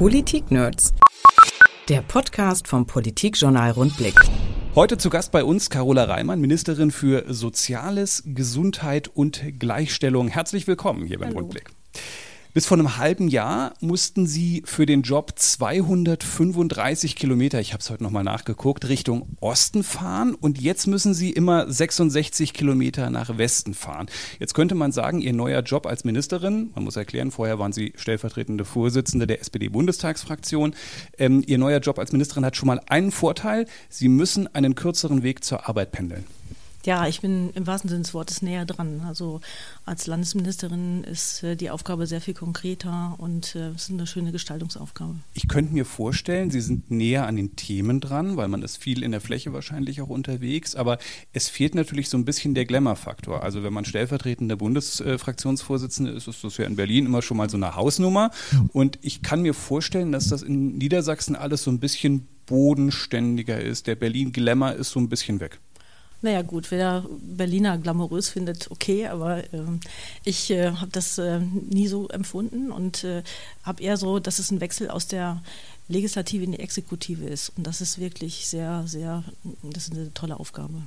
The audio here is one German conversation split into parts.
Politik-Nerds. Der Podcast vom Politikjournal Rundblick. Heute zu Gast bei uns Carola Reimann, Ministerin für Soziales, Gesundheit und Gleichstellung. Herzlich willkommen hier beim Hallo. Rundblick. Bis vor einem halben Jahr mussten sie für den Job 235 Kilometer, ich habe es heute nochmal nachgeguckt, Richtung Osten fahren und jetzt müssen sie immer 66 Kilometer nach Westen fahren. Jetzt könnte man sagen, ihr neuer Job als Ministerin, man muss erklären, vorher waren sie stellvertretende Vorsitzende der SPD-Bundestagsfraktion, ähm, ihr neuer Job als Ministerin hat schon mal einen Vorteil, sie müssen einen kürzeren Weg zur Arbeit pendeln. Ja, ich bin im wahrsten Sinne des Wortes näher dran. Also als Landesministerin ist äh, die Aufgabe sehr viel konkreter und äh, es ist eine schöne Gestaltungsaufgabe. Ich könnte mir vorstellen, Sie sind näher an den Themen dran, weil man ist viel in der Fläche wahrscheinlich auch unterwegs, aber es fehlt natürlich so ein bisschen der Glamour-Faktor. Also wenn man stellvertretender Bundesfraktionsvorsitzende ist, ist das ja in Berlin immer schon mal so eine Hausnummer und ich kann mir vorstellen, dass das in Niedersachsen alles so ein bisschen bodenständiger ist. Der Berlin-Glamour ist so ein bisschen weg. Naja gut, wer Berliner glamourös findet, okay, aber äh, ich äh, habe das äh, nie so empfunden und äh, habe eher so, dass es ein Wechsel aus der Legislative in die Exekutive ist. Und das ist wirklich sehr, sehr, das ist eine tolle Aufgabe.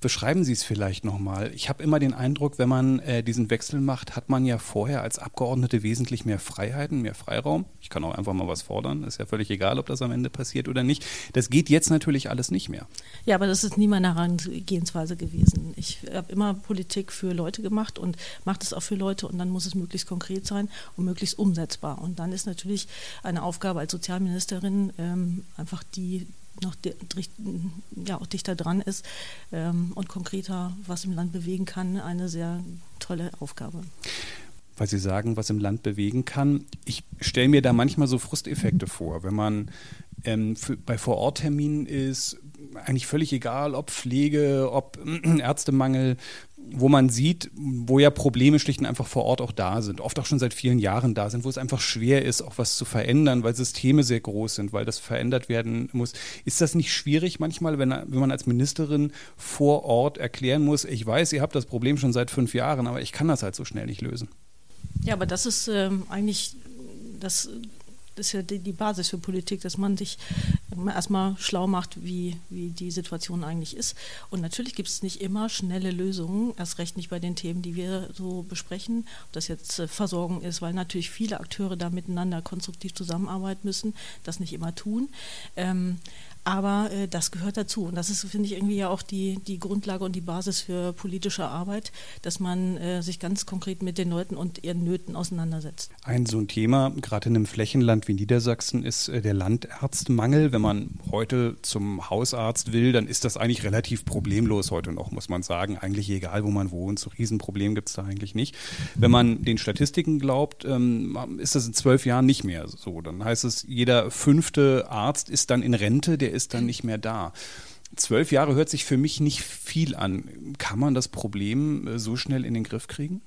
Beschreiben Sie es vielleicht nochmal. Ich habe immer den Eindruck, wenn man äh, diesen Wechsel macht, hat man ja vorher als Abgeordnete wesentlich mehr Freiheiten, mehr Freiraum. Ich kann auch einfach mal was fordern. Ist ja völlig egal, ob das am Ende passiert oder nicht. Das geht jetzt natürlich alles nicht mehr. Ja, aber das ist nie meine Herangehensweise gewesen. Ich habe immer Politik für Leute gemacht und mache das auch für Leute und dann muss es möglichst konkret sein und möglichst umsetzbar. Und dann ist natürlich eine Aufgabe als Sozialministerin ähm, einfach die noch ja, auch dichter dran ist ähm, und konkreter was im Land bewegen kann, eine sehr tolle Aufgabe weil Sie sagen, was im Land bewegen kann. Ich stelle mir da manchmal so Frusteffekte vor, wenn man ähm, für, bei Vorortterminen ist, eigentlich völlig egal, ob Pflege, ob Ärztemangel, wo man sieht, wo ja Probleme schlicht und einfach vor Ort auch da sind, oft auch schon seit vielen Jahren da sind, wo es einfach schwer ist, auch was zu verändern, weil Systeme sehr groß sind, weil das verändert werden muss. Ist das nicht schwierig manchmal, wenn, wenn man als Ministerin vor Ort erklären muss, ich weiß, ihr habt das Problem schon seit fünf Jahren, aber ich kann das halt so schnell nicht lösen? Ja, aber das ist ähm, eigentlich das ist ja die, die, Basis für Politik, dass man sich erstmal schlau macht, wie, wie die Situation eigentlich ist. Und natürlich gibt es nicht immer schnelle Lösungen, erst recht nicht bei den Themen, die wir so besprechen, ob das jetzt äh, Versorgung ist, weil natürlich viele Akteure da miteinander konstruktiv zusammenarbeiten müssen, das nicht immer tun. Ähm, aber äh, das gehört dazu. Und das ist, finde ich, irgendwie ja auch die, die Grundlage und die Basis für politische Arbeit, dass man äh, sich ganz konkret mit den Leuten und ihren Nöten auseinandersetzt. Ein so ein Thema, gerade in einem Flächenland wie Niedersachsen, ist äh, der Landarztmangel. Wenn man heute zum Hausarzt will, dann ist das eigentlich relativ problemlos heute noch, muss man sagen. Eigentlich egal, wo man wohnt. So Riesenproblem gibt es da eigentlich nicht. Wenn man den Statistiken glaubt, ähm, ist das in zwölf Jahren nicht mehr so. Dann heißt es, jeder fünfte Arzt ist dann in Rente, der dann nicht mehr da. Zwölf Jahre hört sich für mich nicht viel an. Kann man das Problem äh, so schnell in den Griff kriegen?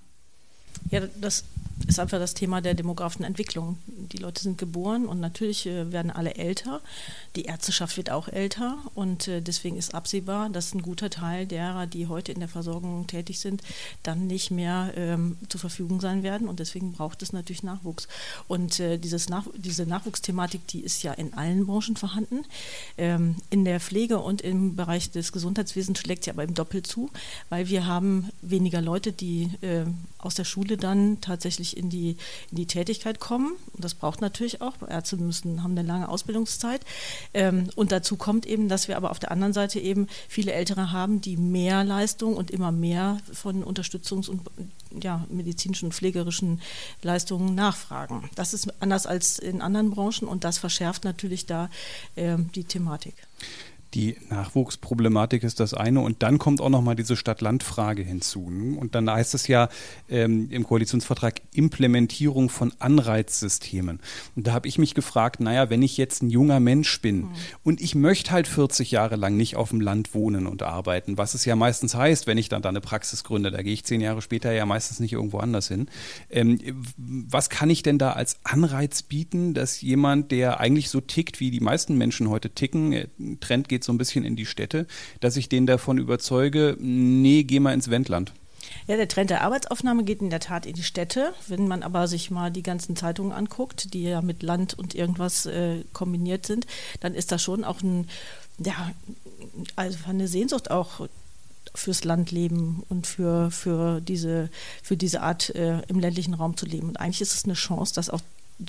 Ja, das ist einfach das Thema der demografischen Entwicklung. Die Leute sind geboren und natürlich äh, werden alle älter. Die Ärzteschaft wird auch älter und äh, deswegen ist absehbar, dass ein guter Teil derer, die heute in der Versorgung tätig sind, dann nicht mehr ähm, zur Verfügung sein werden und deswegen braucht es natürlich Nachwuchs. Und äh, dieses Nach diese Nachwuchsthematik, die ist ja in allen Branchen vorhanden. Ähm, in der Pflege und im Bereich des Gesundheitswesens schlägt sie aber im Doppel zu, weil wir haben weniger Leute, die äh, aus der Schule dann tatsächlich in die, in die Tätigkeit kommen. Und das braucht natürlich auch. Ärzte müssen, haben eine lange Ausbildungszeit. Ähm, und dazu kommt eben, dass wir aber auf der anderen Seite eben viele Ältere haben, die mehr Leistung und immer mehr von Unterstützungs- und ja, medizinischen und pflegerischen Leistungen nachfragen. Das ist anders als in anderen Branchen und das verschärft natürlich da äh, die Thematik. Die Nachwuchsproblematik ist das eine und dann kommt auch noch mal diese Stadt-Land-Frage hinzu. Und dann heißt es ja ähm, im Koalitionsvertrag Implementierung von Anreizsystemen. Und da habe ich mich gefragt, naja, wenn ich jetzt ein junger Mensch bin mhm. und ich möchte halt 40 Jahre lang nicht auf dem Land wohnen und arbeiten, was es ja meistens heißt, wenn ich dann da eine Praxis gründe, da gehe ich zehn Jahre später ja meistens nicht irgendwo anders hin. Ähm, was kann ich denn da als Anreiz bieten, dass jemand, der eigentlich so tickt, wie die meisten Menschen heute ticken, äh, Trend geht geht so ein bisschen in die Städte, dass ich den davon überzeuge, nee, geh mal ins Wendland. Ja, der Trend der Arbeitsaufnahme geht in der Tat in die Städte. Wenn man aber sich mal die ganzen Zeitungen anguckt, die ja mit Land und irgendwas äh, kombiniert sind, dann ist das schon auch ein, ja, also eine Sehnsucht auch fürs Landleben und für, für, diese, für diese Art äh, im ländlichen Raum zu leben. Und eigentlich ist es eine Chance, das auch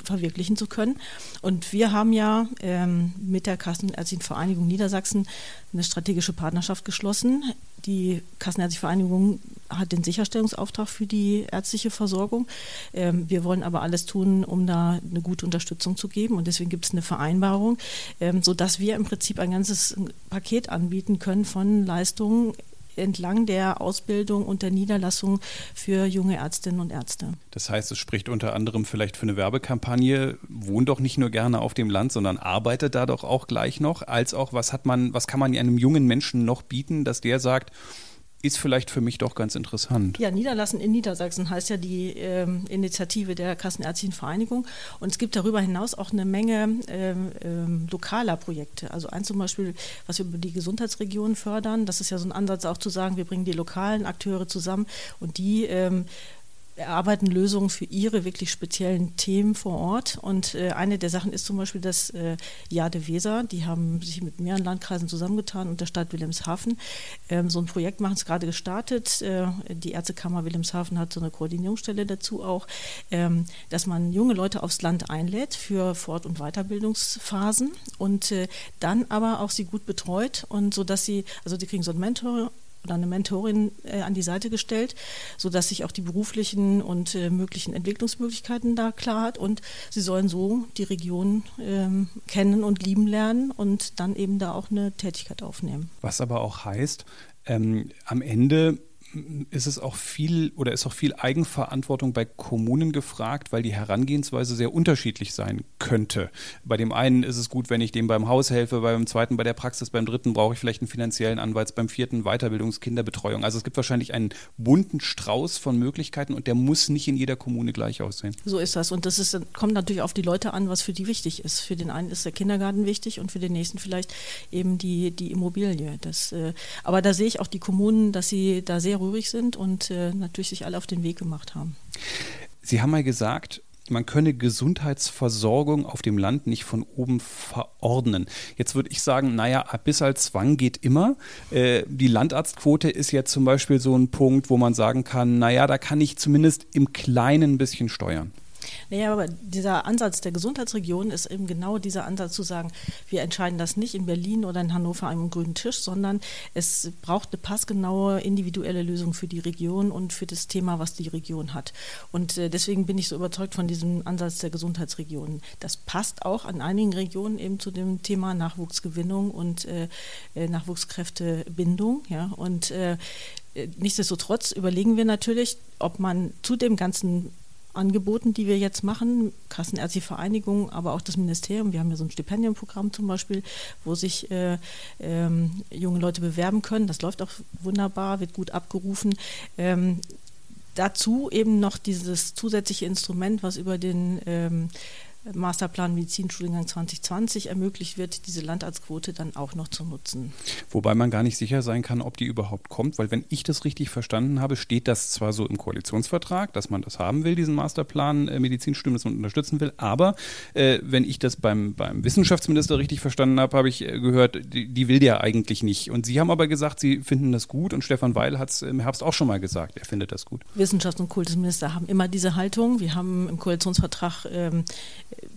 verwirklichen zu können. Und wir haben ja ähm, mit der Kassenärztlichen Vereinigung Niedersachsen eine strategische Partnerschaft geschlossen. Die Kassenärztliche Vereinigung hat den Sicherstellungsauftrag für die ärztliche Versorgung. Ähm, wir wollen aber alles tun, um da eine gute Unterstützung zu geben. Und deswegen gibt es eine Vereinbarung, ähm, sodass wir im Prinzip ein ganzes Paket anbieten können von Leistungen entlang der Ausbildung und der Niederlassung für junge Ärztinnen und Ärzte. Das heißt, es spricht unter anderem vielleicht für eine Werbekampagne, wohnt doch nicht nur gerne auf dem Land, sondern arbeitet da doch auch gleich noch, als auch, was hat man, was kann man einem jungen Menschen noch bieten, dass der sagt, ist vielleicht für mich doch ganz interessant. Ja, Niederlassen in Niedersachsen heißt ja die ähm, Initiative der Kassenärztlichen Vereinigung. Und es gibt darüber hinaus auch eine Menge ähm, ähm, lokaler Projekte. Also eins zum Beispiel, was wir über die Gesundheitsregionen fördern. Das ist ja so ein Ansatz auch zu sagen, wir bringen die lokalen Akteure zusammen und die ähm, erarbeiten Lösungen für ihre wirklich speziellen Themen vor Ort. Und äh, eine der Sachen ist zum Beispiel das äh, Jahr Weser. Die haben sich mit mehreren Landkreisen zusammengetan und der Stadt Wilhelmshaven. Ähm, so ein Projekt machen es gerade gestartet. Äh, die Ärztekammer Wilhelmshaven hat so eine Koordinierungsstelle dazu auch, ähm, dass man junge Leute aufs Land einlädt für Fort- und Weiterbildungsphasen und äh, dann aber auch sie gut betreut und so dass sie, also die kriegen so ein Mentor oder eine Mentorin äh, an die Seite gestellt, sodass sich auch die beruflichen und äh, möglichen Entwicklungsmöglichkeiten da klar hat. Und sie sollen so die Region ähm, kennen und lieben lernen und dann eben da auch eine Tätigkeit aufnehmen. Was aber auch heißt, ähm, am Ende ist es auch viel oder ist auch viel Eigenverantwortung bei Kommunen gefragt, weil die Herangehensweise sehr unterschiedlich sein könnte. Bei dem einen ist es gut, wenn ich dem beim Haus helfe, beim zweiten bei der Praxis, beim dritten brauche ich vielleicht einen finanziellen Anwalt, beim vierten Weiterbildungskinderbetreuung. Also es gibt wahrscheinlich einen bunten Strauß von Möglichkeiten und der muss nicht in jeder Kommune gleich aussehen. So ist das und das ist, kommt natürlich auf die Leute an, was für die wichtig ist. Für den einen ist der Kindergarten wichtig und für den nächsten vielleicht eben die, die Immobilie. Das, äh, aber da sehe ich auch die Kommunen, dass sie da sehr rührig sind und äh, natürlich sich alle auf den Weg gemacht haben. Sie haben mal gesagt, man könne Gesundheitsversorgung auf dem Land nicht von oben verordnen. Jetzt würde ich sagen, naja, bis als Zwang geht immer. Äh, die Landarztquote ist jetzt zum Beispiel so ein Punkt, wo man sagen kann, naja, da kann ich zumindest im Kleinen ein bisschen steuern. Naja, aber dieser Ansatz der Gesundheitsregion ist eben genau dieser Ansatz zu sagen, wir entscheiden das nicht in Berlin oder in Hannover am grünen Tisch, sondern es braucht eine passgenaue individuelle Lösung für die Region und für das Thema, was die Region hat. Und äh, deswegen bin ich so überzeugt von diesem Ansatz der Gesundheitsregionen. Das passt auch an einigen Regionen eben zu dem Thema Nachwuchsgewinnung und äh, äh Nachwuchskräftebindung. Ja? Und Nichtsdestotrotz überlegen wir natürlich, ob man zu dem ganzen Angeboten, die wir jetzt machen, Kassenärztliche Vereinigung, aber auch das Ministerium. Wir haben ja so ein Stipendienprogramm zum Beispiel, wo sich äh, ähm, junge Leute bewerben können. Das läuft auch wunderbar, wird gut abgerufen. Ähm, dazu eben noch dieses zusätzliche Instrument, was über den ähm, Masterplan Medizinstudiengang 2020 ermöglicht wird, diese Landarztquote dann auch noch zu nutzen. Wobei man gar nicht sicher sein kann, ob die überhaupt kommt, weil wenn ich das richtig verstanden habe, steht das zwar so im Koalitionsvertrag, dass man das haben will, diesen Masterplan äh, Medizinstudium, das man unterstützen will, aber äh, wenn ich das beim, beim Wissenschaftsminister richtig verstanden habe, habe ich äh, gehört, die, die, will der eigentlich nicht. Und Sie haben aber gesagt, Sie finden das gut und Stefan Weil hat es im Herbst auch schon mal gesagt, er findet das gut. Wissenschafts- und Kultusminister haben immer diese Haltung. Wir haben im Koalitionsvertrag ähm,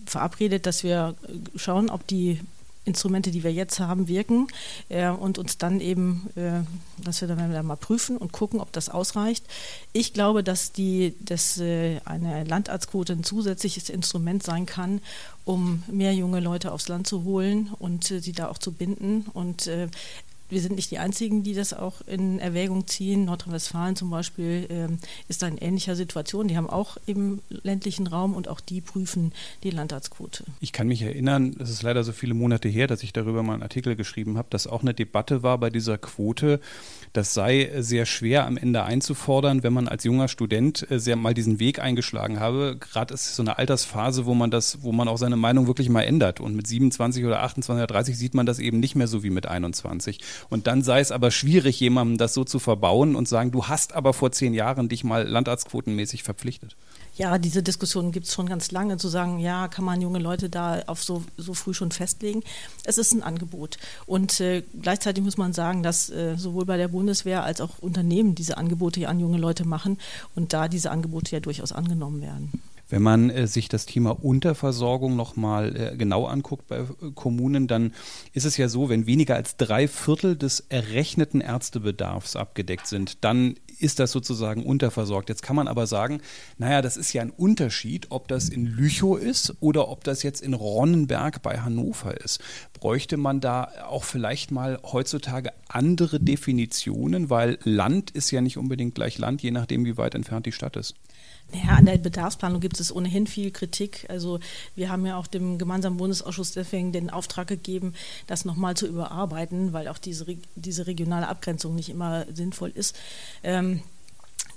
verabredet, dass wir schauen, ob die Instrumente, die wir jetzt haben, wirken äh, und uns dann eben, äh, dass wir dann mal prüfen und gucken, ob das ausreicht. Ich glaube, dass, die, dass äh, eine Landarztquote ein zusätzliches Instrument sein kann, um mehr junge Leute aufs Land zu holen und äh, sie da auch zu binden. Und äh, wir sind nicht die Einzigen, die das auch in Erwägung ziehen. Nordrhein-Westfalen zum Beispiel ähm, ist da in ähnlicher Situation. Die haben auch im ländlichen Raum und auch die prüfen die Landarztquote. Ich kann mich erinnern, es ist leider so viele Monate her, dass ich darüber mal einen Artikel geschrieben habe, dass auch eine Debatte war bei dieser Quote. Das sei sehr schwer am Ende einzufordern, wenn man als junger Student äh, sehr mal diesen Weg eingeschlagen habe. Gerade ist es so eine Altersphase, wo man das, wo man auch seine Meinung wirklich mal ändert. Und mit 27 oder 28 oder 30 sieht man das eben nicht mehr so wie mit 21. Und dann sei es aber schwierig, jemandem das so zu verbauen und sagen, du hast aber vor zehn Jahren dich mal landarztquotenmäßig verpflichtet. Ja, diese Diskussion gibt es schon ganz lange, zu sagen, ja, kann man junge Leute da auf so, so früh schon festlegen. Es ist ein Angebot. Und äh, gleichzeitig muss man sagen, dass äh, sowohl bei der Bundeswehr als auch Unternehmen diese Angebote an junge Leute machen und da diese Angebote ja durchaus angenommen werden. Wenn man äh, sich das Thema Unterversorgung nochmal äh, genau anguckt bei äh, Kommunen, dann ist es ja so, wenn weniger als drei Viertel des errechneten Ärztebedarfs abgedeckt sind, dann ist das sozusagen unterversorgt. Jetzt kann man aber sagen, naja, das ist ja ein Unterschied, ob das in Lüchow ist oder ob das jetzt in Ronnenberg bei Hannover ist. Bräuchte man da auch vielleicht mal heutzutage andere Definitionen, weil Land ist ja nicht unbedingt gleich Land, je nachdem, wie weit entfernt die Stadt ist. Naja, an der Bedarfsplanung gibt es ohnehin viel Kritik. Also wir haben ja auch dem gemeinsamen Bundesausschuss deswegen den Auftrag gegeben, das nochmal zu überarbeiten, weil auch diese, diese regionale Abgrenzung nicht immer sinnvoll ist. Ähm,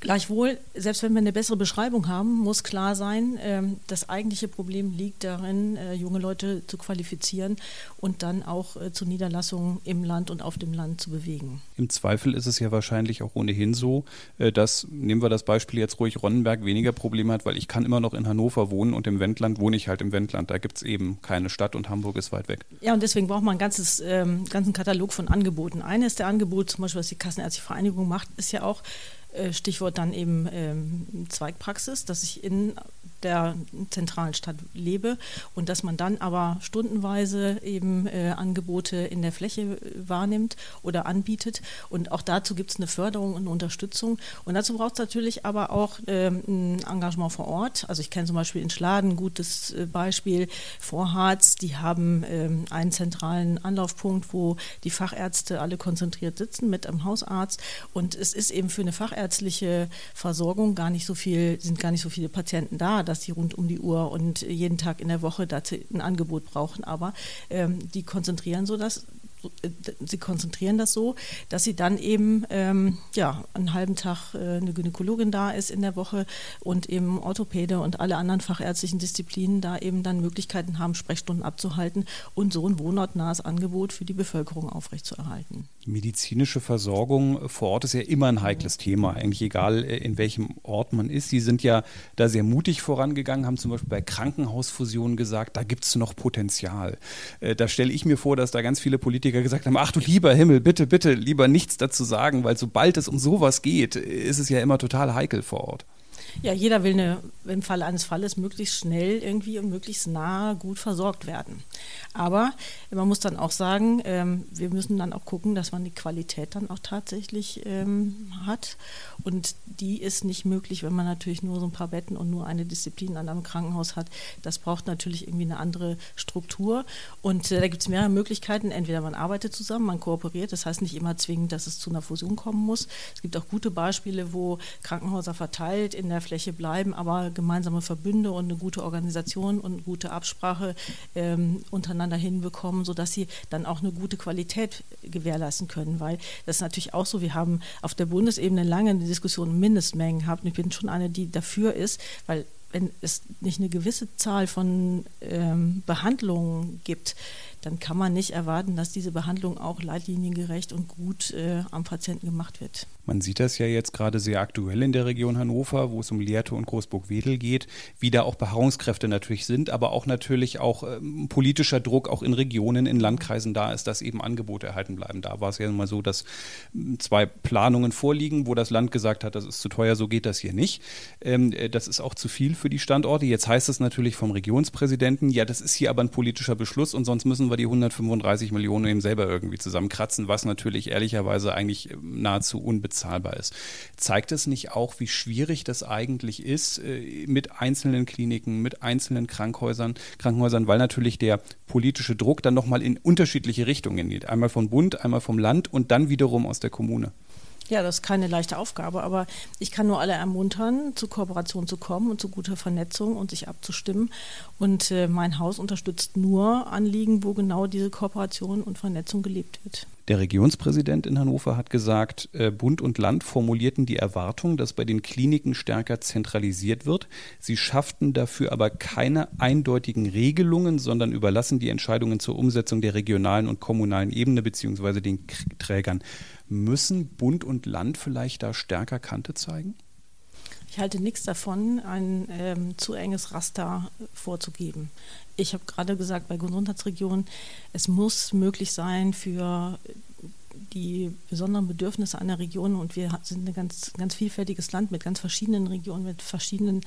Gleichwohl, selbst wenn wir eine bessere Beschreibung haben, muss klar sein, ähm, das eigentliche Problem liegt darin, äh, junge Leute zu qualifizieren und dann auch äh, zu Niederlassungen im Land und auf dem Land zu bewegen. Im Zweifel ist es ja wahrscheinlich auch ohnehin so, äh, dass, nehmen wir das Beispiel jetzt ruhig, Ronnenberg weniger Probleme hat, weil ich kann immer noch in Hannover wohnen und im Wendland wohne ich halt im Wendland. Da gibt es eben keine Stadt und Hamburg ist weit weg. Ja, und deswegen braucht man einen ganzes, ähm, ganzen Katalog von Angeboten. Eines der Angebote, zum Beispiel, was die Kassenärztliche Vereinigung macht, ist ja auch, Stichwort dann eben ähm, Zweigpraxis, dass ich in der zentralen Stadt lebe und dass man dann aber stundenweise eben äh, Angebote in der Fläche äh, wahrnimmt oder anbietet. Und auch dazu gibt es eine Förderung und Unterstützung. Und dazu braucht es natürlich aber auch ähm, ein Engagement vor Ort. Also ich kenne zum Beispiel in Schladen ein gutes äh, Beispiel, Vorharz, die haben ähm, einen zentralen Anlaufpunkt, wo die Fachärzte alle konzentriert sitzen mit einem Hausarzt. Und es ist eben für eine fachärztliche Versorgung gar nicht so viel, sind gar nicht so viele Patienten da dass sie rund um die Uhr und jeden Tag in der Woche dazu ein Angebot brauchen, aber ähm, die konzentrieren so das sie konzentrieren das so, dass sie dann eben ähm, ja, einen halben Tag äh, eine Gynäkologin da ist in der Woche und eben Orthopäde und alle anderen fachärztlichen Disziplinen da eben dann Möglichkeiten haben, Sprechstunden abzuhalten und so ein wohnortnahes Angebot für die Bevölkerung aufrechtzuerhalten. Medizinische Versorgung vor Ort ist ja immer ein heikles Thema, eigentlich egal äh, in welchem Ort man ist. Sie sind ja da sehr mutig vorangegangen, haben zum Beispiel bei Krankenhausfusionen gesagt, da gibt es noch Potenzial. Äh, da stelle ich mir vor, dass da ganz viele Politiker Politiker gesagt haben, ach du lieber Himmel, bitte, bitte lieber nichts dazu sagen, weil sobald es um sowas geht, ist es ja immer total heikel vor Ort. Ja, jeder will eine, im Falle eines Falles möglichst schnell irgendwie und möglichst nah gut versorgt werden. Aber man muss dann auch sagen, ähm, wir müssen dann auch gucken, dass man die Qualität dann auch tatsächlich ähm, hat. Und die ist nicht möglich, wenn man natürlich nur so ein paar Betten und nur eine Disziplin an einem Krankenhaus hat. Das braucht natürlich irgendwie eine andere Struktur. Und äh, da gibt es mehrere Möglichkeiten. Entweder man arbeitet zusammen, man kooperiert. Das heißt nicht immer zwingend, dass es zu einer Fusion kommen muss. Es gibt auch gute Beispiele, wo Krankenhäuser verteilt in der Fläche bleiben, aber gemeinsame Verbünde und eine gute Organisation und gute Absprache ähm, untereinander hinbekommen, sodass sie dann auch eine gute Qualität gewährleisten können. Weil das ist natürlich auch so, wir haben auf der Bundesebene lange eine Diskussion Mindestmengen gehabt. Und ich bin schon eine, die dafür ist, weil wenn es nicht eine gewisse Zahl von ähm, Behandlungen gibt, dann kann man nicht erwarten, dass diese Behandlung auch leitliniengerecht und gut äh, am Patienten gemacht wird. Man sieht das ja jetzt gerade sehr aktuell in der Region Hannover, wo es um Lehrte und Großburg-Wedel geht, wie da auch Beharrungskräfte natürlich sind, aber auch natürlich auch ähm, politischer Druck auch in Regionen, in Landkreisen da ist, dass eben Angebote erhalten bleiben. Da war es ja mal so, dass ähm, zwei Planungen vorliegen, wo das Land gesagt hat, das ist zu teuer, so geht das hier nicht. Ähm, äh, das ist auch zu viel für die Standorte. Jetzt heißt es natürlich vom Regionspräsidenten, ja, das ist hier aber ein politischer Beschluss und sonst müssen wir die 135 Millionen eben selber irgendwie zusammenkratzen, was natürlich ehrlicherweise eigentlich ähm, nahezu unbezahlbar bezahlbar ist. Zeigt es nicht auch, wie schwierig das eigentlich ist äh, mit einzelnen Kliniken, mit einzelnen Krankenhäusern, Krankenhäusern, weil natürlich der politische Druck dann nochmal in unterschiedliche Richtungen geht. Einmal vom Bund, einmal vom Land und dann wiederum aus der Kommune. Ja, das ist keine leichte Aufgabe, aber ich kann nur alle ermuntern, zu Kooperation zu kommen und zu guter Vernetzung und sich abzustimmen. Und äh, mein Haus unterstützt nur Anliegen, wo genau diese Kooperation und Vernetzung gelebt wird. Der Regionspräsident in Hannover hat gesagt, äh, Bund und Land formulierten die Erwartung, dass bei den Kliniken stärker zentralisiert wird. Sie schafften dafür aber keine eindeutigen Regelungen, sondern überlassen die Entscheidungen zur Umsetzung der regionalen und kommunalen Ebene bzw. den Trägern. Müssen Bund und Land vielleicht da stärker Kante zeigen? Ich halte nichts davon, ein ähm, zu enges Raster vorzugeben. Ich habe gerade gesagt, bei Gesundheitsregionen, es muss möglich sein für die besonderen Bedürfnisse einer Region und wir sind ein ganz, ganz vielfältiges Land mit ganz verschiedenen Regionen, mit verschiedenen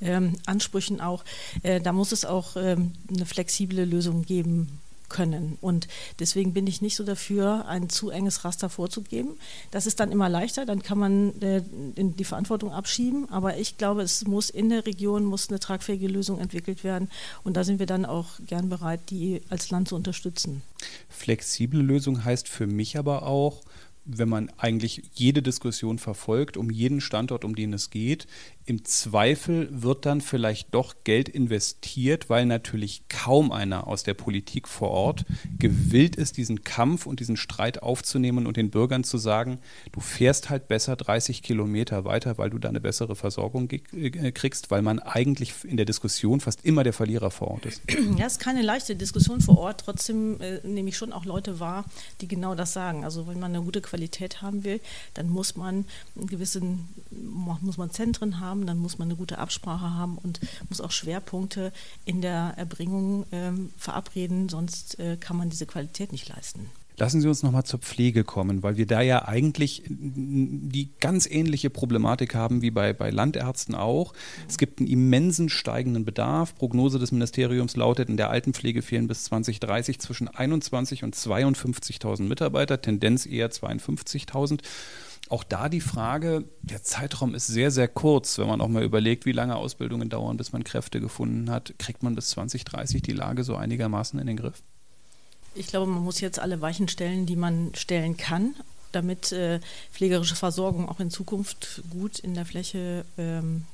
ähm, Ansprüchen auch. Äh, da muss es auch ähm, eine flexible Lösung geben können. Und deswegen bin ich nicht so dafür, ein zu enges Raster vorzugeben. Das ist dann immer leichter, dann kann man äh, die Verantwortung abschieben. Aber ich glaube, es muss in der Region muss eine tragfähige Lösung entwickelt werden. Und da sind wir dann auch gern bereit, die als Land zu unterstützen. Flexible Lösung heißt für mich aber auch, wenn man eigentlich jede Diskussion verfolgt, um jeden Standort, um den es geht, im Zweifel wird dann vielleicht doch Geld investiert, weil natürlich kaum einer aus der Politik vor Ort gewillt ist, diesen Kampf und diesen Streit aufzunehmen und den Bürgern zu sagen, du fährst halt besser 30 Kilometer weiter, weil du da eine bessere Versorgung äh, kriegst, weil man eigentlich in der Diskussion fast immer der Verlierer vor Ort ist. Ja, es ist keine leichte Diskussion vor Ort. Trotzdem äh, nehme ich schon auch Leute wahr, die genau das sagen. Also wenn man eine gute Qualität haben will, dann muss man einen gewissen, muss man Zentren haben, haben, dann muss man eine gute Absprache haben und muss auch Schwerpunkte in der Erbringung ähm, verabreden, sonst äh, kann man diese Qualität nicht leisten. Lassen Sie uns nochmal zur Pflege kommen, weil wir da ja eigentlich die ganz ähnliche Problematik haben wie bei, bei Landärzten auch. Es gibt einen immensen steigenden Bedarf. Prognose des Ministeriums lautet, in der Altenpflege fehlen bis 2030 zwischen 21 und 52.000 Mitarbeiter, Tendenz eher 52.000. Auch da die Frage, der Zeitraum ist sehr, sehr kurz, wenn man auch mal überlegt, wie lange Ausbildungen dauern, bis man Kräfte gefunden hat. Kriegt man bis 2030 die Lage so einigermaßen in den Griff? Ich glaube, man muss jetzt alle Weichen stellen, die man stellen kann, damit äh, pflegerische Versorgung auch in Zukunft gut in der Fläche ähm,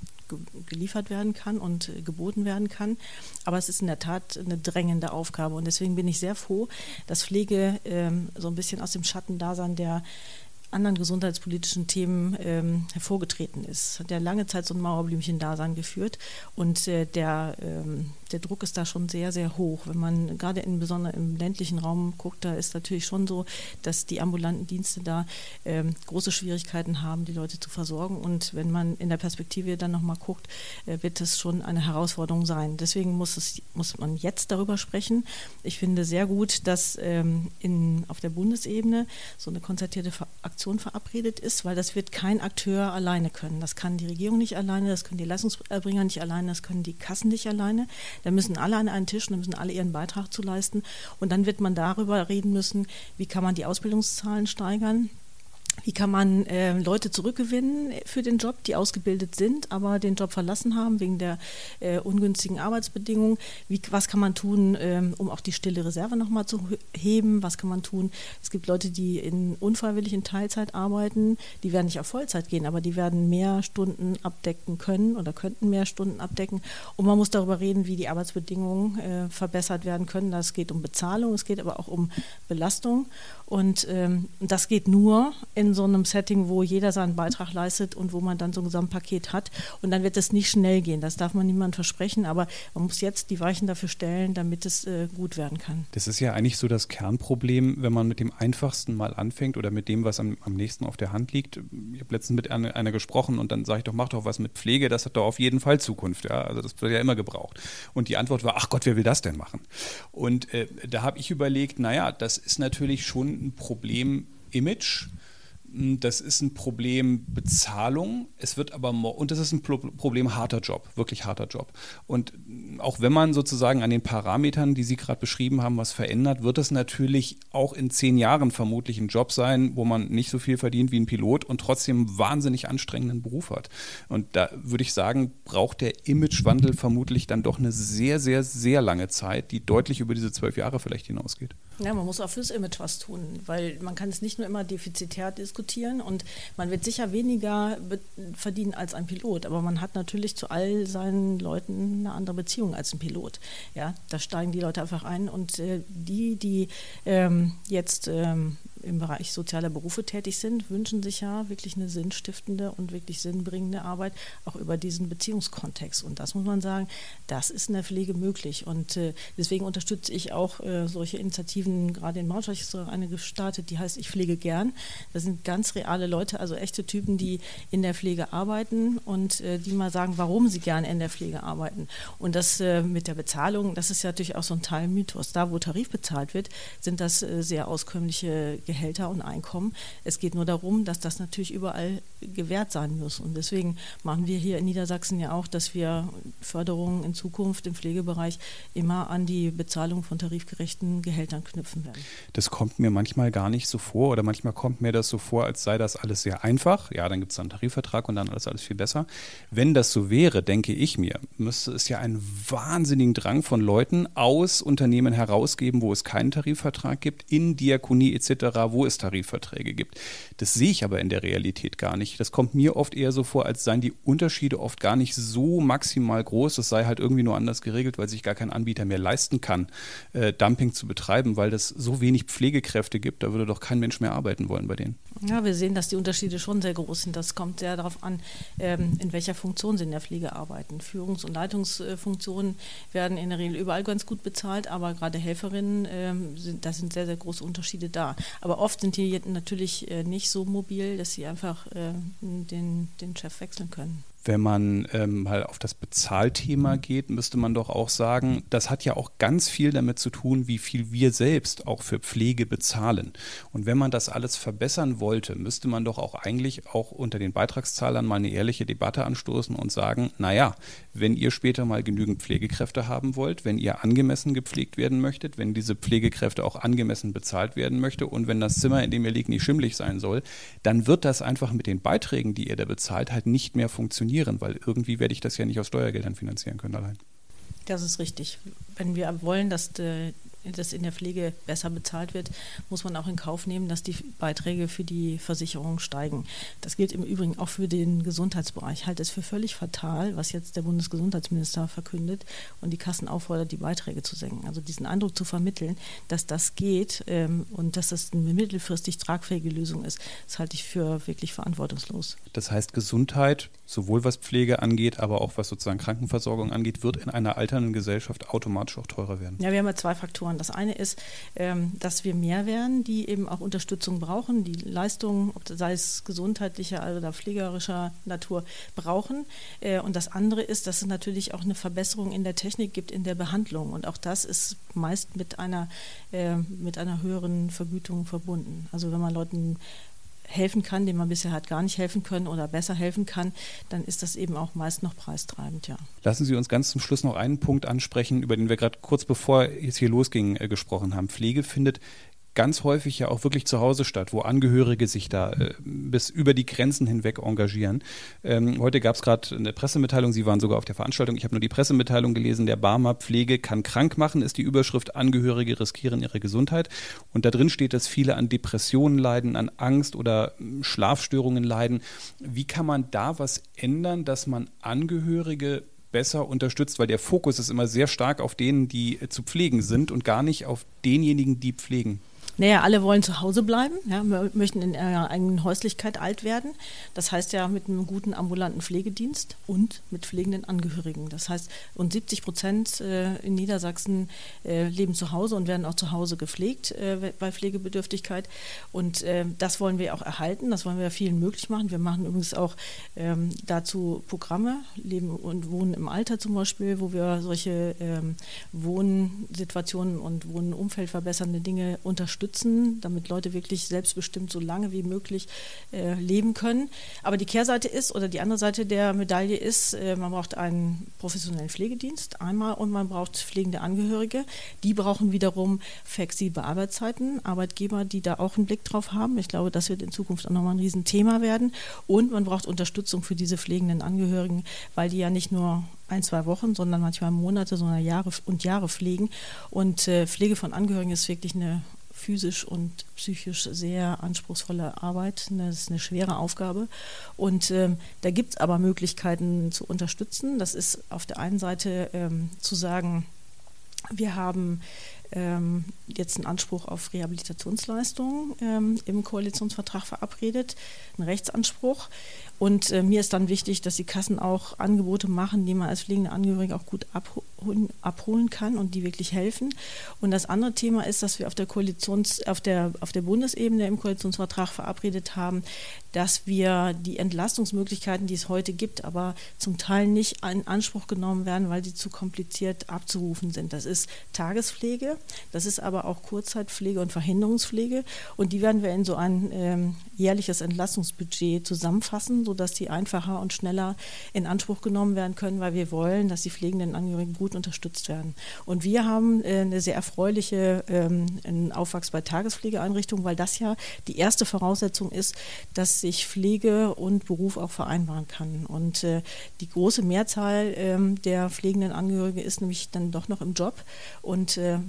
geliefert werden kann und äh, geboten werden kann. Aber es ist in der Tat eine drängende Aufgabe und deswegen bin ich sehr froh, dass Pflege ähm, so ein bisschen aus dem Schattendasein der anderen gesundheitspolitischen Themen ähm, hervorgetreten ist. Hat ja lange Zeit so ein Mauerblümchen-Dasein geführt und äh, der, ähm, der Druck ist da schon sehr, sehr hoch. Wenn man gerade in besonders im ländlichen Raum guckt, da ist natürlich schon so, dass die ambulanten Dienste da ähm, große Schwierigkeiten haben, die Leute zu versorgen. Und wenn man in der Perspektive dann nochmal guckt, äh, wird das schon eine Herausforderung sein. Deswegen muss, es, muss man jetzt darüber sprechen. Ich finde sehr gut, dass ähm, in, auf der Bundesebene so eine konzertierte Aktion verabredet ist, weil das wird kein Akteur alleine können. Das kann die Regierung nicht alleine, das können die Leistungserbringer nicht alleine, das können die Kassen nicht alleine. Da müssen alle an einen Tisch da müssen alle ihren Beitrag zu leisten. Und dann wird man darüber reden müssen, wie kann man die Ausbildungszahlen steigern, wie kann man äh, Leute zurückgewinnen für den Job, die ausgebildet sind, aber den Job verlassen haben wegen der äh, ungünstigen Arbeitsbedingungen? Wie, was kann man tun, ähm, um auch die stille Reserve nochmal zu heben? Was kann man tun? Es gibt Leute, die in unfreiwillig in Teilzeit arbeiten, die werden nicht auf Vollzeit gehen, aber die werden mehr Stunden abdecken können oder könnten mehr Stunden abdecken. Und man muss darüber reden, wie die Arbeitsbedingungen äh, verbessert werden können. Das geht um Bezahlung, es geht aber auch um Belastung. Und ähm, das geht nur in so einem Setting, wo jeder seinen Beitrag leistet und wo man dann so ein Gesamtpaket hat. Und dann wird es nicht schnell gehen. Das darf man niemandem versprechen, aber man muss jetzt die Weichen dafür stellen, damit es äh, gut werden kann. Das ist ja eigentlich so das Kernproblem, wenn man mit dem Einfachsten mal anfängt oder mit dem, was am, am nächsten auf der Hand liegt. Ich habe letztens mit einer, einer gesprochen und dann sage ich doch, mach doch was mit Pflege, das hat doch auf jeden Fall Zukunft. Ja? Also das wird ja immer gebraucht. Und die Antwort war, ach Gott, wer will das denn machen? Und äh, da habe ich überlegt, naja, das ist natürlich schon ein Problem Image. Hm, das ist ein Problem Bezahlung. Es wird aber und das ist ein Problem harter Job, wirklich harter Job. Und auch wenn man sozusagen an den Parametern, die Sie gerade beschrieben haben, was verändert, wird es natürlich auch in zehn Jahren vermutlich ein Job sein, wo man nicht so viel verdient wie ein Pilot und trotzdem einen wahnsinnig anstrengenden Beruf hat. Und da würde ich sagen, braucht der Imagewandel vermutlich dann doch eine sehr, sehr, sehr lange Zeit, die deutlich über diese zwölf Jahre vielleicht hinausgeht. Ja, man muss auch fürs Image was tun, weil man kann es nicht nur immer defizitär diskutieren und man wird sicher weniger verdienen als ein Pilot, aber man hat natürlich zu all seinen Leuten eine andere Beziehung als ein Pilot. Ja, da steigen die Leute einfach ein und äh, die, die ähm, jetzt ähm, im Bereich sozialer Berufe tätig sind, wünschen sich ja wirklich eine sinnstiftende und wirklich sinnbringende Arbeit, auch über diesen Beziehungskontext. Und das muss man sagen, das ist in der Pflege möglich. Und äh, deswegen unterstütze ich auch äh, solche Initiativen, gerade in Braunschweig ist eine gestartet, die heißt Ich pflege gern. Das sind ganz reale Leute, also echte Typen, die in der Pflege arbeiten und äh, die mal sagen, warum sie gerne in der Pflege arbeiten. Und das mit der Bezahlung, das ist ja natürlich auch so ein Teil Mythos. Da, wo Tarif bezahlt wird, sind das sehr auskömmliche Gehälter und Einkommen. Es geht nur darum, dass das natürlich überall gewährt sein muss. Und deswegen machen wir hier in Niedersachsen ja auch, dass wir Förderungen in Zukunft im Pflegebereich immer an die Bezahlung von tarifgerechten Gehältern knüpfen werden. Das kommt mir manchmal gar nicht so vor oder manchmal kommt mir das so vor, als sei das alles sehr einfach. Ja, dann gibt es einen Tarifvertrag und dann alles alles viel besser. Wenn das so wäre, denke ich mir, müsste es ja einen wahnsinnigen Drang von Leuten aus Unternehmen herausgeben, wo es keinen Tarifvertrag gibt, in Diakonie etc., wo es Tarifverträge gibt. Das sehe ich aber in der Realität gar nicht. Das kommt mir oft eher so vor, als seien die Unterschiede oft gar nicht so maximal groß. Es sei halt irgendwie nur anders geregelt, weil sich gar kein Anbieter mehr leisten kann, äh, Dumping zu betreiben, weil es so wenig Pflegekräfte gibt. Da würde doch kein Mensch mehr arbeiten wollen bei denen. Ja, wir sehen, dass die Unterschiede schon sehr groß sind. Das kommt sehr darauf an, ähm, in welcher Funktion sie in der Pflege arbeiten. Führungs- und Leitungsfunktionen werden in der Regel überall ganz gut bezahlt, aber gerade Helferinnen, ähm, sind, da sind sehr, sehr große Unterschiede da. Aber oft sind die natürlich äh, nicht so mobil, dass sie einfach äh, den, den Chef wechseln können. Wenn man ähm, mal auf das Bezahlthema geht, müsste man doch auch sagen, das hat ja auch ganz viel damit zu tun, wie viel wir selbst auch für Pflege bezahlen. Und wenn man das alles verbessern wollte, müsste man doch auch eigentlich auch unter den Beitragszahlern mal eine ehrliche Debatte anstoßen und sagen, naja, wenn ihr später mal genügend Pflegekräfte haben wollt, wenn ihr angemessen gepflegt werden möchtet, wenn diese Pflegekräfte auch angemessen bezahlt werden möchte und wenn das Zimmer, in dem ihr liegt, nicht schimmlig sein soll, dann wird das einfach mit den Beiträgen, die ihr da bezahlt, halt nicht mehr funktionieren weil irgendwie werde ich das ja nicht aus Steuergeldern finanzieren können allein. Das ist richtig. Wenn wir wollen, dass äh, das in der Pflege besser bezahlt wird, muss man auch in Kauf nehmen, dass die Beiträge für die Versicherung steigen. Das gilt im Übrigen auch für den Gesundheitsbereich. Ich halte es für völlig fatal, was jetzt der Bundesgesundheitsminister verkündet und die Kassen auffordert, die Beiträge zu senken. Also diesen Eindruck zu vermitteln, dass das geht ähm, und dass das eine mittelfristig tragfähige Lösung ist, das halte ich für wirklich verantwortungslos. Das heißt, Gesundheit, sowohl was Pflege angeht, aber auch was sozusagen Krankenversorgung angeht, wird in einer alternden Gesellschaft automatisch auch teurer werden. Ja, wir haben ja zwei Faktoren. Faktoren. Das eine ist, ähm, dass wir mehr werden, die eben auch Unterstützung brauchen, die Leistungen, sei es gesundheitlicher oder pflegerischer Natur, brauchen. Äh, und das andere ist, dass es natürlich auch eine Verbesserung in der Technik gibt, in der Behandlung. Und auch das ist meist mit einer, äh, mit einer höheren Vergütung verbunden. Also wenn man Leuten helfen kann, dem man bisher hat gar nicht helfen können oder besser helfen kann, dann ist das eben auch meist noch preistreibend, ja. Lassen Sie uns ganz zum Schluss noch einen Punkt ansprechen, über den wir gerade kurz bevor es hier losging äh, gesprochen haben. Pflege findet ganz häufig ja auch wirklich zu Hause statt, wo Angehörige sich da äh, bis über die Grenzen hinweg engagieren. Ähm, heute gab es gerade eine Pressemitteilung, Sie waren sogar auf der Veranstaltung, ich habe nur die Pressemitteilung gelesen, der Barmer Pflege kann krank machen, ist die Überschrift, Angehörige riskieren ihre Gesundheit. Und da drin steht, dass viele an Depressionen leiden, an Angst oder hm, Schlafstörungen leiden. Wie kann man da was ändern, dass man Angehörige besser unterstützt, weil der Fokus ist immer sehr stark auf denen, die zu pflegen sind und gar nicht auf denjenigen, die pflegen. Naja, alle wollen zu Hause bleiben, ja, möchten in ihrer eigenen Häuslichkeit alt werden. Das heißt ja mit einem guten ambulanten Pflegedienst und mit pflegenden Angehörigen. Das heißt, und 70 Prozent äh, in Niedersachsen äh, leben zu Hause und werden auch zu Hause gepflegt äh, bei Pflegebedürftigkeit. Und das wollen wir auch erhalten, das wollen wir vielen möglich machen. Wir machen übrigens auch ähm, dazu Programme, Leben und Wohnen im Alter zum Beispiel, wo wir solche ähm, Wohnsituationen und Wohnumfeld verbessernde Dinge unterstützen unterstützen, damit Leute wirklich selbstbestimmt so lange wie möglich äh, leben können. Aber die Kehrseite ist oder die andere Seite der Medaille ist, äh, man braucht einen professionellen Pflegedienst einmal und man braucht pflegende Angehörige. Die brauchen wiederum flexible Arbeitszeiten, Arbeitgeber, die da auch einen Blick drauf haben. Ich glaube, das wird in Zukunft auch nochmal ein Riesenthema werden. Und man braucht Unterstützung für diese pflegenden Angehörigen, weil die ja nicht nur ein, zwei Wochen, sondern manchmal Monate, sondern Jahre und Jahre pflegen. Und äh, Pflege von Angehörigen ist wirklich eine physisch und psychisch sehr anspruchsvolle Arbeit. Das ist eine schwere Aufgabe. Und ähm, da gibt es aber Möglichkeiten zu unterstützen. Das ist auf der einen Seite ähm, zu sagen, wir haben ähm, jetzt einen Anspruch auf Rehabilitationsleistungen ähm, im Koalitionsvertrag verabredet, einen Rechtsanspruch. Und äh, mir ist dann wichtig, dass die Kassen auch Angebote machen, die man als pflegende Angehörige auch gut abholen, abholen kann und die wirklich helfen. Und das andere Thema ist, dass wir auf der Koalitions, auf der, auf der Bundesebene im Koalitionsvertrag verabredet haben, dass wir die Entlastungsmöglichkeiten, die es heute gibt, aber zum Teil nicht in Anspruch genommen werden, weil sie zu kompliziert abzurufen sind. Das ist Tagespflege, das ist aber auch Kurzzeitpflege und Verhinderungspflege. Und die werden wir in so ein ähm, jährliches Entlastungsbudget zusammenfassen, sodass die einfacher und schneller in Anspruch genommen werden können, weil wir wollen, dass die pflegenden Angehörigen gut unterstützt werden. Und wir haben äh, eine sehr erfreuliche ähm, Aufwachs bei Tagespflegeeinrichtungen, weil das ja die erste Voraussetzung ist, dass sich Pflege und Beruf auch vereinbaren kann. Und äh, die große Mehrzahl ähm, der pflegenden Angehörigen ist nämlich dann doch noch im Job und äh,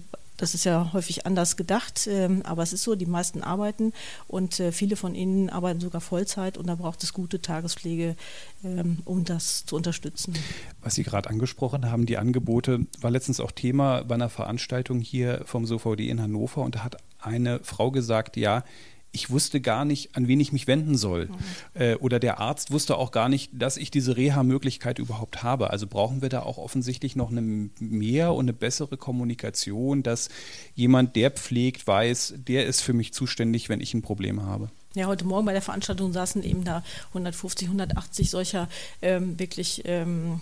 das ist ja häufig anders gedacht, ähm, aber es ist so, die meisten arbeiten und äh, viele von ihnen arbeiten sogar Vollzeit und da braucht es gute Tagespflege, ähm, um das zu unterstützen. Was Sie gerade angesprochen haben, die Angebote, war letztens auch Thema bei einer Veranstaltung hier vom SOVD in Hannover und da hat eine Frau gesagt, ja, ich wusste gar nicht, an wen ich mich wenden soll. Mhm. Äh, oder der Arzt wusste auch gar nicht, dass ich diese Reha-Möglichkeit überhaupt habe. Also brauchen wir da auch offensichtlich noch eine mehr und eine bessere Kommunikation, dass jemand, der pflegt, weiß, der ist für mich zuständig, wenn ich ein Problem habe. Ja, heute Morgen bei der Veranstaltung saßen eben da 150, 180 solcher ähm, wirklich ähm,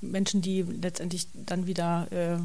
Menschen, die letztendlich dann wieder äh,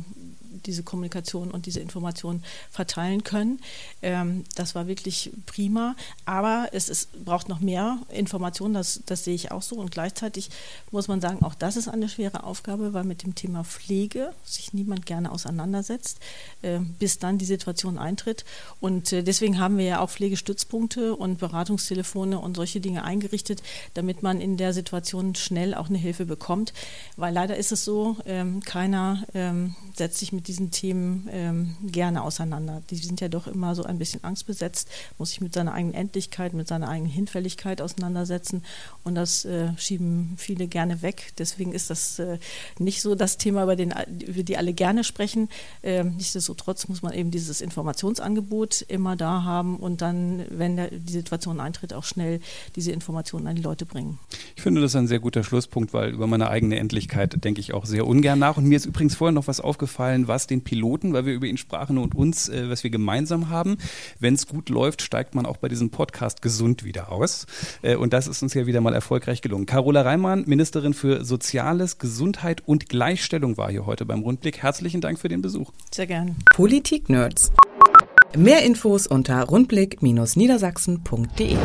diese Kommunikation und diese Information verteilen können. Ähm, das war wirklich prima. Aber es ist, braucht noch mehr Informationen, das, das sehe ich auch so. Und gleichzeitig muss man sagen, auch das ist eine schwere Aufgabe, weil mit dem Thema Pflege sich niemand gerne auseinandersetzt, äh, bis dann die Situation eintritt. Und äh, deswegen haben wir ja auch Pflegestützpunkte und Beratungstelefone und solche Dinge eingerichtet, damit man in der Situation schnell auch eine Hilfe bekommt. Weil leider ist es so, ähm, keiner ähm, setzt sich mit diesen Themen ähm, gerne auseinander. Die sind ja doch immer so ein bisschen angstbesetzt, muss sich mit seiner eigenen Endlichkeit, mit seiner eigenen Hinfälligkeit auseinandersetzen und das äh, schieben viele gerne weg. Deswegen ist das äh, nicht so das Thema, über, den, über die alle gerne sprechen. Ähm, nichtsdestotrotz muss man eben dieses Informationsangebot immer da haben und dann, wenn der, die Situation eintritt, auch schnell diese Informationen an die Leute bringen. Ich finde das ein sehr guter Schlusspunkt, weil über meine eigene Endlichkeit denke ich auch sehr ungern nach. Und mir ist übrigens vorher noch was aufgefallen, was den Piloten, weil wir über ihn sprachen und uns, äh, was wir gemeinsam haben. Wenn es gut läuft, steigt man auch bei diesem Podcast gesund wieder aus. Äh, und das ist uns ja wieder mal erfolgreich gelungen. Carola Reimann, Ministerin für Soziales, Gesundheit und Gleichstellung, war hier heute beim Rundblick. Herzlichen Dank für den Besuch. Sehr gern. Politik-Nerds. Mehr Infos unter rundblick-niedersachsen.de.